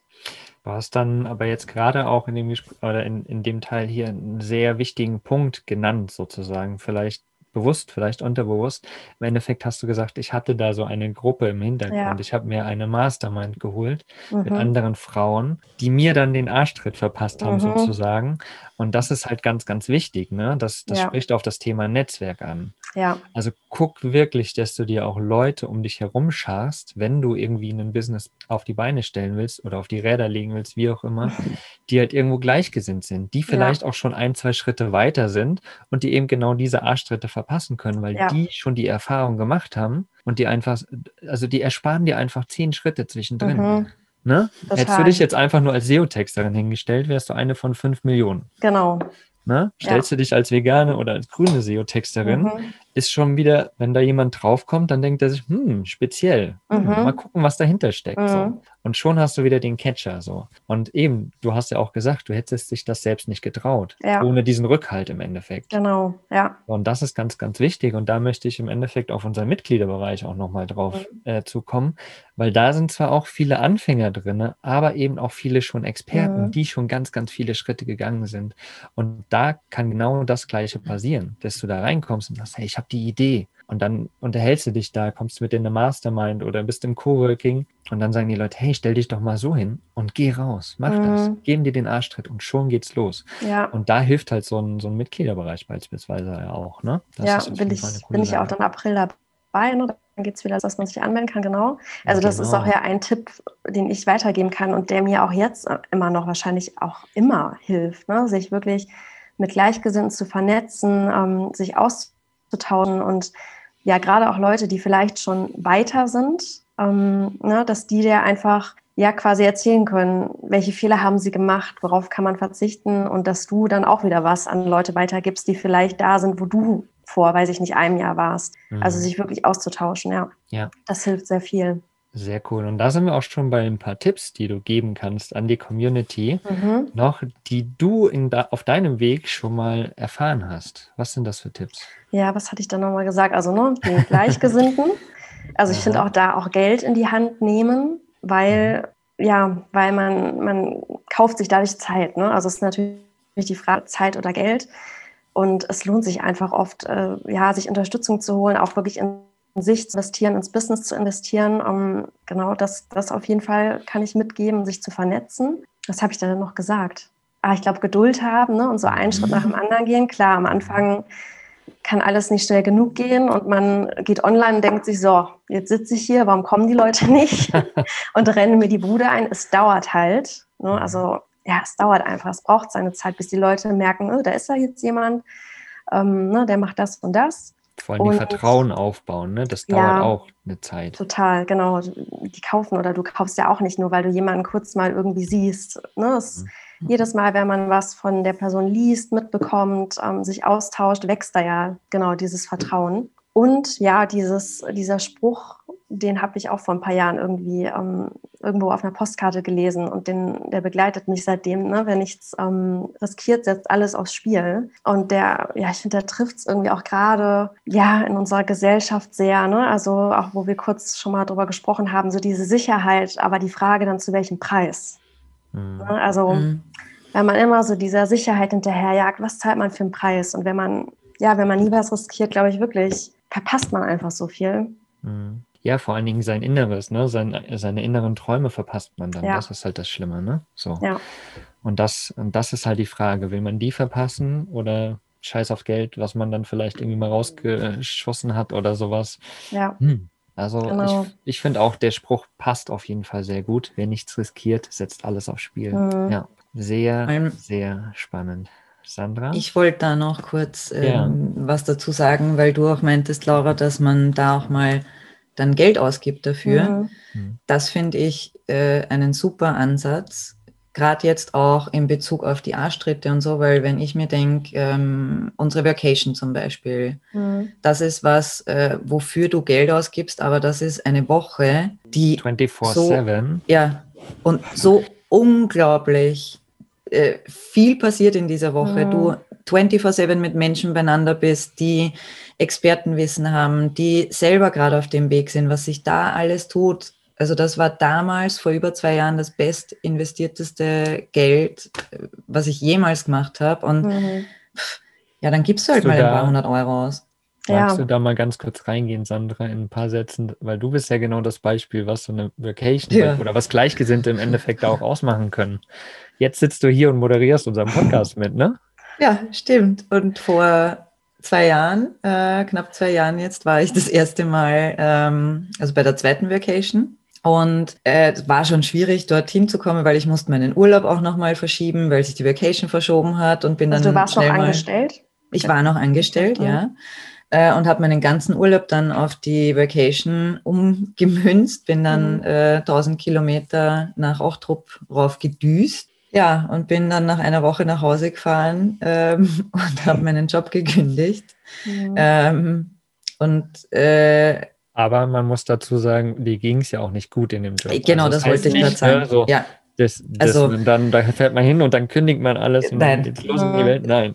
Du hast dann aber jetzt gerade auch in dem, oder in, in dem Teil hier einen sehr wichtigen Punkt genannt, sozusagen. Vielleicht bewusst, vielleicht unterbewusst. Im Endeffekt hast du gesagt, ich hatte da so eine Gruppe im Hintergrund. Ja. Ich habe mir eine Mastermind geholt mhm. mit anderen Frauen, die mir dann den Arschtritt verpasst haben, mhm. sozusagen. Und das ist halt ganz, ganz wichtig. Ne? Das, das ja. spricht auf das Thema Netzwerk an. Ja. Also guck wirklich, dass du dir auch Leute um dich herum scharst, wenn du irgendwie ein Business auf die Beine stellen willst oder auf die Räder legen willst, wie auch immer, [laughs] die halt irgendwo gleichgesinnt sind, die vielleicht auch schon ein, zwei Schritte weiter sind und die eben genau diese Arschtritte verpassen können, weil ja. die schon die Erfahrung gemacht haben und die einfach, also die ersparen dir einfach zehn Schritte zwischendrin. Mhm. Ne? Hättest du dich jetzt einfach nur als SEO-Texterin hingestellt, wärst du eine von fünf Millionen. Genau. Ne? Stellst ja. du dich als vegane oder als grüne SEO-Texterin, mhm. ist schon wieder, wenn da jemand draufkommt, dann denkt er sich, hm, speziell. Mhm. Mal gucken, was dahinter steckt. Mhm. So. Und schon hast du wieder den Catcher. So. Und eben, du hast ja auch gesagt, du hättest dich das selbst nicht getraut. Ja. Ohne diesen Rückhalt im Endeffekt. Genau, ja. Und das ist ganz, ganz wichtig. Und da möchte ich im Endeffekt auf unseren Mitgliederbereich auch nochmal drauf mhm. äh, zukommen. Weil da sind zwar auch viele Anfänger drin, aber eben auch viele schon Experten, mhm. die schon ganz, ganz viele Schritte gegangen sind. Und da kann genau das Gleiche passieren, dass du da reinkommst und sagst, hey, ich habe die Idee. Und dann unterhältst du dich da, kommst mit in eine Mastermind oder bist im Coworking und dann sagen die Leute, hey, stell dich doch mal so hin und geh raus, mach mhm. das, geben dir den Arschtritt und schon geht's los. Ja. Und da hilft halt so ein, so ein Mitgliederbereich beispielsweise ja auch. Ne? Das ja, bin ich, bin ich auch dann April dabei. Ne? Geht es wieder, dass man sich anmelden kann, genau. Also das genau. ist auch ja ein Tipp, den ich weitergeben kann und der mir auch jetzt immer noch wahrscheinlich auch immer hilft, ne? sich wirklich mit Gleichgesinnten zu vernetzen, ähm, sich auszutauschen und ja, gerade auch Leute, die vielleicht schon weiter sind, ähm, ne, dass die dir einfach ja quasi erzählen können, welche Fehler haben sie gemacht, worauf kann man verzichten und dass du dann auch wieder was an Leute weitergibst, die vielleicht da sind, wo du vor, weiß ich nicht, einem Jahr warst. Mhm. Also sich wirklich auszutauschen, ja. Ja. Das hilft sehr viel. Sehr cool. Und da sind wir auch schon bei ein paar Tipps, die du geben kannst an die Community, mhm. noch, die du in da, auf deinem Weg schon mal erfahren hast. Was sind das für Tipps? Ja, was hatte ich da nochmal gesagt? Also, ne, die [laughs] Gleichgesinnten. also, ich finde auch da auch Geld in die Hand nehmen, weil, mhm. ja, weil man, man kauft sich dadurch Zeit. Ne? Also, es ist natürlich die Frage Zeit oder Geld. Und es lohnt sich einfach oft, äh, ja, sich Unterstützung zu holen, auch wirklich in sich zu investieren, ins Business zu investieren. Um, genau das, das auf jeden Fall kann ich mitgeben, sich zu vernetzen. Was habe ich da noch gesagt? Ah, ich glaube, Geduld haben ne? und so einen Schritt nach dem anderen gehen. Klar, am Anfang kann alles nicht schnell genug gehen und man geht online und denkt sich, so, jetzt sitze ich hier, warum kommen die Leute nicht [laughs] und rennen mir die Bude ein? Es dauert halt. Ne? Also ja, es dauert einfach, es braucht seine Zeit, bis die Leute merken, oh, da ist ja jetzt jemand, ähm, ne, der macht das und das. Vor allem die Vertrauen aufbauen, ne? das dauert ja, auch eine Zeit. Total, genau. Die kaufen oder du kaufst ja auch nicht nur, weil du jemanden kurz mal irgendwie siehst. Ne? Es, mhm. Jedes Mal, wenn man was von der Person liest, mitbekommt, ähm, sich austauscht, wächst da ja genau dieses Vertrauen. Und ja, dieses, dieser Spruch, den habe ich auch vor ein paar Jahren irgendwie ähm, irgendwo auf einer Postkarte gelesen und den, der begleitet mich seitdem. Ne? Wer nichts ähm, riskiert, setzt alles aufs Spiel. Und der, ja, ich finde, der trifft es irgendwie auch gerade, ja, in unserer Gesellschaft sehr. Ne? Also auch, wo wir kurz schon mal drüber gesprochen haben, so diese Sicherheit, aber die Frage dann, zu welchem Preis? Mhm. Ne? Also, mhm. wenn man immer so dieser Sicherheit hinterherjagt, was zahlt man für einen Preis? Und wenn man, ja, wenn man nie was riskiert, glaube ich wirklich, verpasst man einfach so viel. Mhm. Ja, vor allen Dingen sein Inneres, ne? Sein, seine inneren Träume verpasst man dann. Ja. Das ist halt das Schlimme, ne? So. Ja. Und das, und das ist halt die Frage, will man die verpassen oder scheiß auf Geld, was man dann vielleicht irgendwie mal rausgeschossen hat oder sowas? Ja. Hm. Also genau. ich, ich finde auch, der Spruch passt auf jeden Fall sehr gut. Wer nichts riskiert, setzt alles aufs Spiel. Mhm. Ja, sehr, sehr spannend. Sandra? Ich wollte da noch kurz ähm, ja. was dazu sagen, weil du auch meintest, Laura, dass man da auch mal dann Geld ausgibt dafür. Mhm. Das finde ich äh, einen super Ansatz. Gerade jetzt auch in Bezug auf die Arschtritte und so, weil wenn ich mir denke, ähm, unsere Vacation zum Beispiel, mhm. das ist was, äh, wofür du Geld ausgibst, aber das ist eine Woche, die 24-7. So, ja, und so unglaublich äh, viel passiert in dieser Woche. Mhm. Du 24-7 mit Menschen beieinander bist, die Expertenwissen haben, die selber gerade auf dem Weg sind, was sich da alles tut. Also das war damals vor über zwei Jahren das best investierteste Geld, was ich jemals gemacht habe. Und mhm. ja, dann gibst du halt du mal ein paar hundert Euro aus. Magst ja. du da mal ganz kurz reingehen, Sandra, in ein paar Sätzen? Weil du bist ja genau das Beispiel, was so eine Vacation ja. oder was Gleichgesinnte im Endeffekt auch ausmachen können. Jetzt sitzt du hier und moderierst unseren Podcast mit, ne? Ja, stimmt. Und vor zwei Jahren, äh, knapp zwei Jahren jetzt, war ich das erste Mal, ähm, also bei der zweiten Vacation. Und äh, es war schon schwierig, dorthin zu kommen, weil ich musste meinen Urlaub auch nochmal verschieben, weil sich die Vacation verschoben hat und bin also dann. Du warst noch angestellt? Ich war noch angestellt, mhm. ja. Äh, und habe meinen ganzen Urlaub dann auf die Vacation umgemünzt, bin dann mhm. äh, 1000 Kilometer nach Ochtrup rauf gedüst ja, und bin dann nach einer Woche nach Hause gefahren ähm, [laughs] und habe meinen Job gekündigt. Mhm. Ähm, und äh, aber man muss dazu sagen, die ging es ja auch nicht gut in dem Job. Genau, also das, das wollte ich gerade sagen. So, ja. Das, das also, dann, da fährt man hin und dann kündigt man alles und nein, dann geht's los in die Welt. Nein.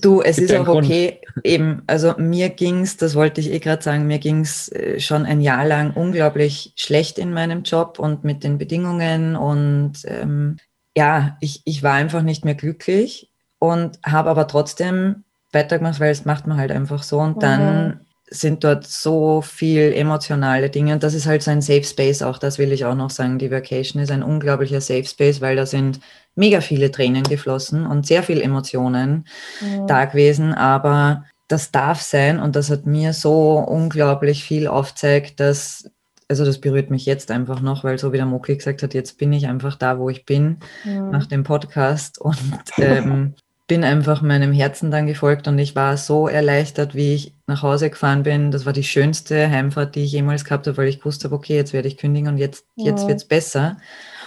Du, es ist auch Grund. okay. Eben, also mir ging es, das wollte ich eh gerade sagen, mir ging es äh, schon ein Jahr lang unglaublich schlecht in meinem Job und mit den Bedingungen und ähm, ja, ich, ich war einfach nicht mehr glücklich und habe aber trotzdem weitergemacht, weil es macht man halt einfach so. Und dann mhm. Sind dort so viel emotionale Dinge. Und das ist halt so ein Safe Space, auch das will ich auch noch sagen. Die Vacation ist ein unglaublicher Safe Space, weil da sind mega viele Tränen geflossen und sehr viel Emotionen mhm. da gewesen. Aber das darf sein und das hat mir so unglaublich viel aufzeigt, dass, also das berührt mich jetzt einfach noch, weil so wie der Mokli gesagt hat, jetzt bin ich einfach da, wo ich bin mhm. nach dem Podcast und ähm, [laughs] bin einfach meinem Herzen dann gefolgt und ich war so erleichtert, wie ich nach Hause gefahren bin. Das war die schönste Heimfahrt, die ich jemals gehabt habe, weil ich gewusst habe, okay, jetzt werde ich kündigen und jetzt, ja. jetzt wird es besser.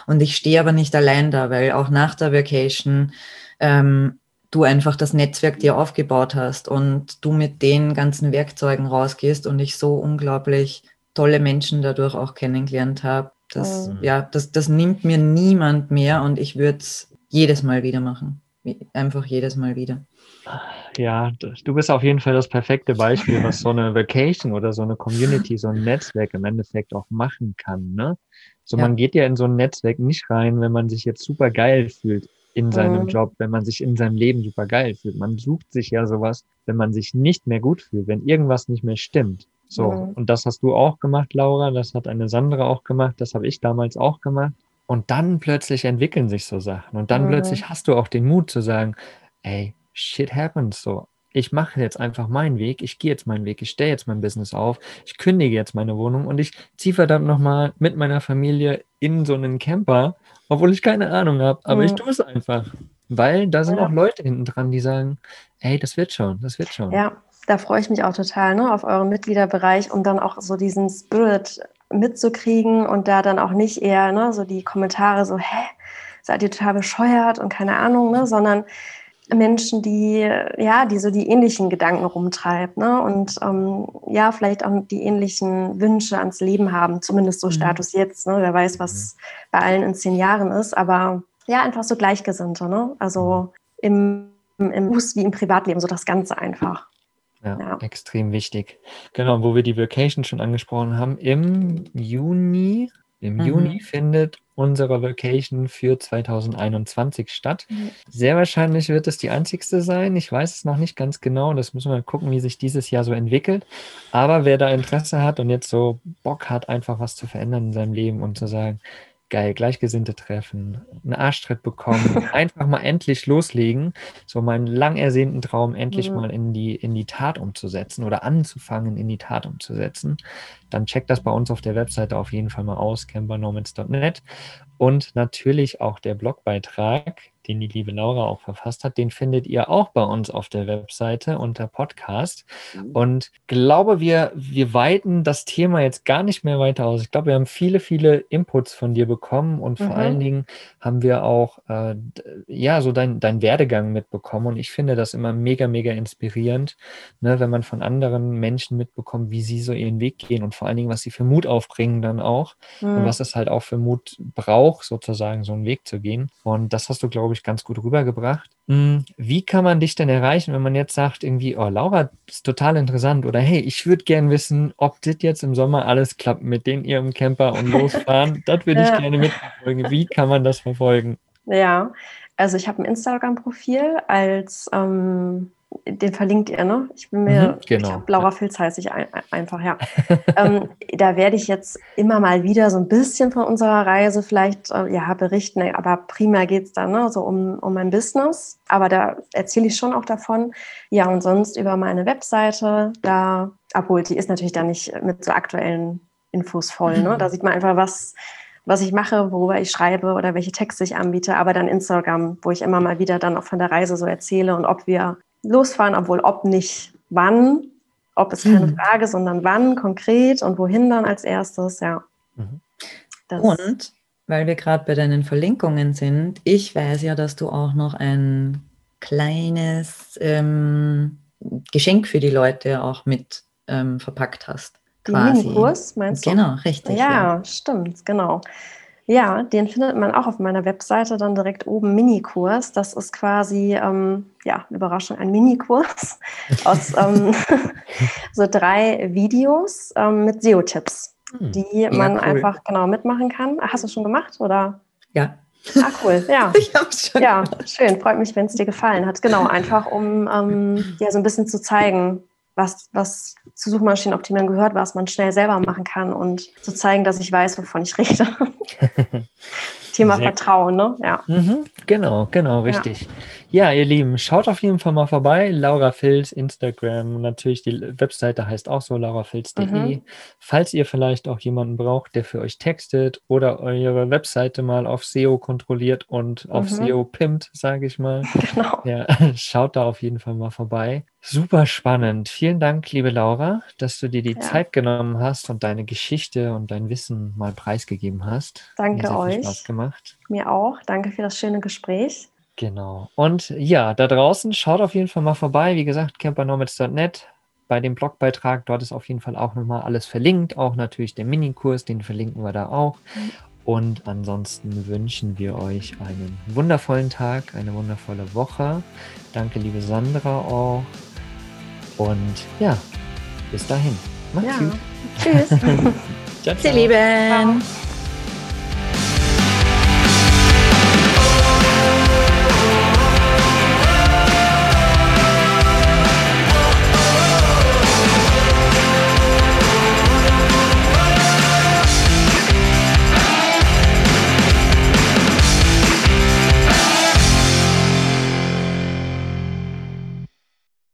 Und ich stehe aber nicht allein da, weil auch nach der Vacation ähm, du einfach das Netzwerk dir aufgebaut hast und du mit den ganzen Werkzeugen rausgehst und ich so unglaublich tolle Menschen dadurch auch kennengelernt habe. Das, mhm. ja, das, das nimmt mir niemand mehr und ich würde es jedes Mal wieder machen. Einfach jedes Mal wieder. Ja, du bist auf jeden Fall das perfekte Beispiel, was so eine Vacation oder so eine Community, so ein Netzwerk im Endeffekt auch machen kann. Ne? So, ja. man geht ja in so ein Netzwerk nicht rein, wenn man sich jetzt super geil fühlt in seinem mhm. Job, wenn man sich in seinem Leben super geil fühlt. Man sucht sich ja sowas, wenn man sich nicht mehr gut fühlt, wenn irgendwas nicht mehr stimmt. So, mhm. und das hast du auch gemacht, Laura, das hat eine Sandra auch gemacht, das habe ich damals auch gemacht. Und dann plötzlich entwickeln sich so Sachen. Und dann mhm. plötzlich hast du auch den Mut zu sagen, ey, shit happens so. Ich mache jetzt einfach meinen Weg, ich gehe jetzt meinen Weg, ich stelle jetzt mein Business auf, ich kündige jetzt meine Wohnung und ich ziehe verdammt nochmal mit meiner Familie in so einen Camper obwohl ich keine Ahnung habe, aber mhm. ich tue es einfach. Weil da sind ja. auch Leute hinten dran, die sagen, hey, das wird schon, das wird schon. Ja, da freue ich mich auch total ne, auf euren Mitgliederbereich, um dann auch so diesen Spirit mitzukriegen und da dann auch nicht eher ne, so die Kommentare so, hä, seid ihr total bescheuert und keine Ahnung, ne, sondern Menschen, die ja, die so die ähnlichen Gedanken rumtreibt, ne? Und ähm, ja, vielleicht auch die ähnlichen Wünsche ans Leben haben, zumindest so mhm. Status jetzt, ne? Wer weiß, was mhm. bei allen in zehn Jahren ist, aber ja, einfach so Gleichgesinnte, ne? Also mhm. im, im Bus wie im Privatleben, so das Ganze einfach. Ja, ja, extrem wichtig. Genau, wo wir die Vacation schon angesprochen haben, im Juni im mhm. Juni findet unsere Vacation für 2021 statt. Mhm. Sehr wahrscheinlich wird es die einzigste sein. Ich weiß es noch nicht ganz genau. Das müssen wir mal gucken, wie sich dieses Jahr so entwickelt. Aber wer da Interesse hat und jetzt so Bock hat, einfach was zu verändern in seinem Leben und zu sagen, geil, Gleichgesinnte treffen, einen Arschtritt bekommen, [laughs] einfach mal endlich loslegen, so meinen lang ersehnten Traum endlich mhm. mal in die, in die Tat umzusetzen oder anzufangen, in die Tat umzusetzen, dann checkt das bei uns auf der Webseite auf jeden Fall mal aus, campernomads.net und natürlich auch der Blogbeitrag, den die liebe Laura auch verfasst hat, den findet ihr auch bei uns auf der Webseite unter Podcast. Mhm. Und glaube, wir, wir weiten das Thema jetzt gar nicht mehr weiter aus. Ich glaube, wir haben viele, viele Inputs von dir bekommen und mhm. vor allen Dingen haben wir auch äh, ja so dein, dein Werdegang mitbekommen. Und ich finde das immer mega, mega inspirierend, ne, wenn man von anderen Menschen mitbekommt, wie sie so ihren Weg gehen und vor allen Dingen, was sie für Mut aufbringen dann auch mhm. und was es halt auch für Mut braucht, sozusagen so einen Weg zu gehen. Und das hast du, glaube ich, ganz gut rübergebracht. Hm, wie kann man dich denn erreichen, wenn man jetzt sagt, irgendwie, oh, Laura ist total interessant oder hey, ich würde gern wissen, ob das jetzt im Sommer alles klappt mit den ihrem Camper und [laughs] losfahren. das würde ich gerne mitverfolgen. Wie kann man das verfolgen? Ja, also ich habe ein Instagram-Profil als ähm, den verlinkt ihr, ne? Ich bin mir, mhm, genau. ich hab, Laura Filz heiße ich ein, einfach, ja. [laughs] ähm, da werde ich jetzt immer mal wieder so ein bisschen von unserer Reise vielleicht äh, ja, berichten, aber primär geht es dann ne, so um, um mein Business. Aber da erzähle ich schon auch davon. Ja, und sonst über meine Webseite, da, obwohl die ist natürlich dann nicht mit so aktuellen Infos voll. Ne? Da sieht man einfach, was, was ich mache, worüber ich schreibe oder welche Texte ich anbiete, aber dann Instagram, wo ich immer mal wieder dann auch von der Reise so erzähle und ob wir losfahren, obwohl ob nicht wann, ob ist keine mhm. Frage, sondern wann konkret und wohin dann als erstes, ja. Mhm. Und weil wir gerade bei deinen Verlinkungen sind, ich weiß ja, dass du auch noch ein kleines ähm, Geschenk für die Leute auch mit ähm, verpackt hast. Quasi. Minikurs, meinst du? Genau, richtig. Ja, ja, stimmt, genau. Ja, den findet man auch auf meiner Webseite dann direkt oben Minikurs. Das ist quasi, ähm, ja, Überraschung, ein Minikurs [laughs] aus ähm, [laughs] so drei Videos ähm, mit SEO-Tipps, hm. die man cool. einfach genau mitmachen kann. Hast du schon gemacht oder? Ja. Ah, cool, ja. [laughs] Ich hab's schon. Ja, schön. Freut mich, wenn es dir gefallen hat. Genau, einfach um ähm, ja, so ein bisschen zu zeigen, was, was zu Suchmaschinenoptimieren gehört, was man schnell selber machen kann und zu zeigen, dass ich weiß, wovon ich rede. [laughs] Thema Sehr Vertrauen, ne? Ja. Mhm, genau, genau, richtig. Ja. Ja. ihr Lieben, schaut auf jeden Fall mal vorbei. Laura Filz, Instagram, natürlich die Webseite heißt auch so, laurafilz.de. Mhm. Falls ihr vielleicht auch jemanden braucht, der für euch textet oder eure Webseite mal auf SEO kontrolliert und auf mhm. SEO pimmt, sage ich mal. [laughs] Genau. Ja, [laughs] schaut da auf jeden Fall mal vorbei. Super spannend. Vielen Dank, liebe Laura, dass du dir die ja. Zeit genommen hast und deine Geschichte und dein Wissen mal preisgegeben hast. Danke Mir euch. Spaß gemacht. Mir auch. Danke für das schöne Gespräch. Genau. Und ja, da draußen schaut auf jeden Fall mal vorbei. Wie gesagt, campernomads.net. Bei dem Blogbeitrag, dort ist auf jeden Fall auch nochmal alles verlinkt. Auch natürlich der Minikurs, den verlinken wir da auch. Und ansonsten wünschen wir euch einen wundervollen Tag, eine wundervolle Woche. Danke, liebe Sandra auch. Und ja, bis dahin. Macht's ja. gut. Tschüss. [laughs] ciao, ciao. Ihr Lieben. Ciao.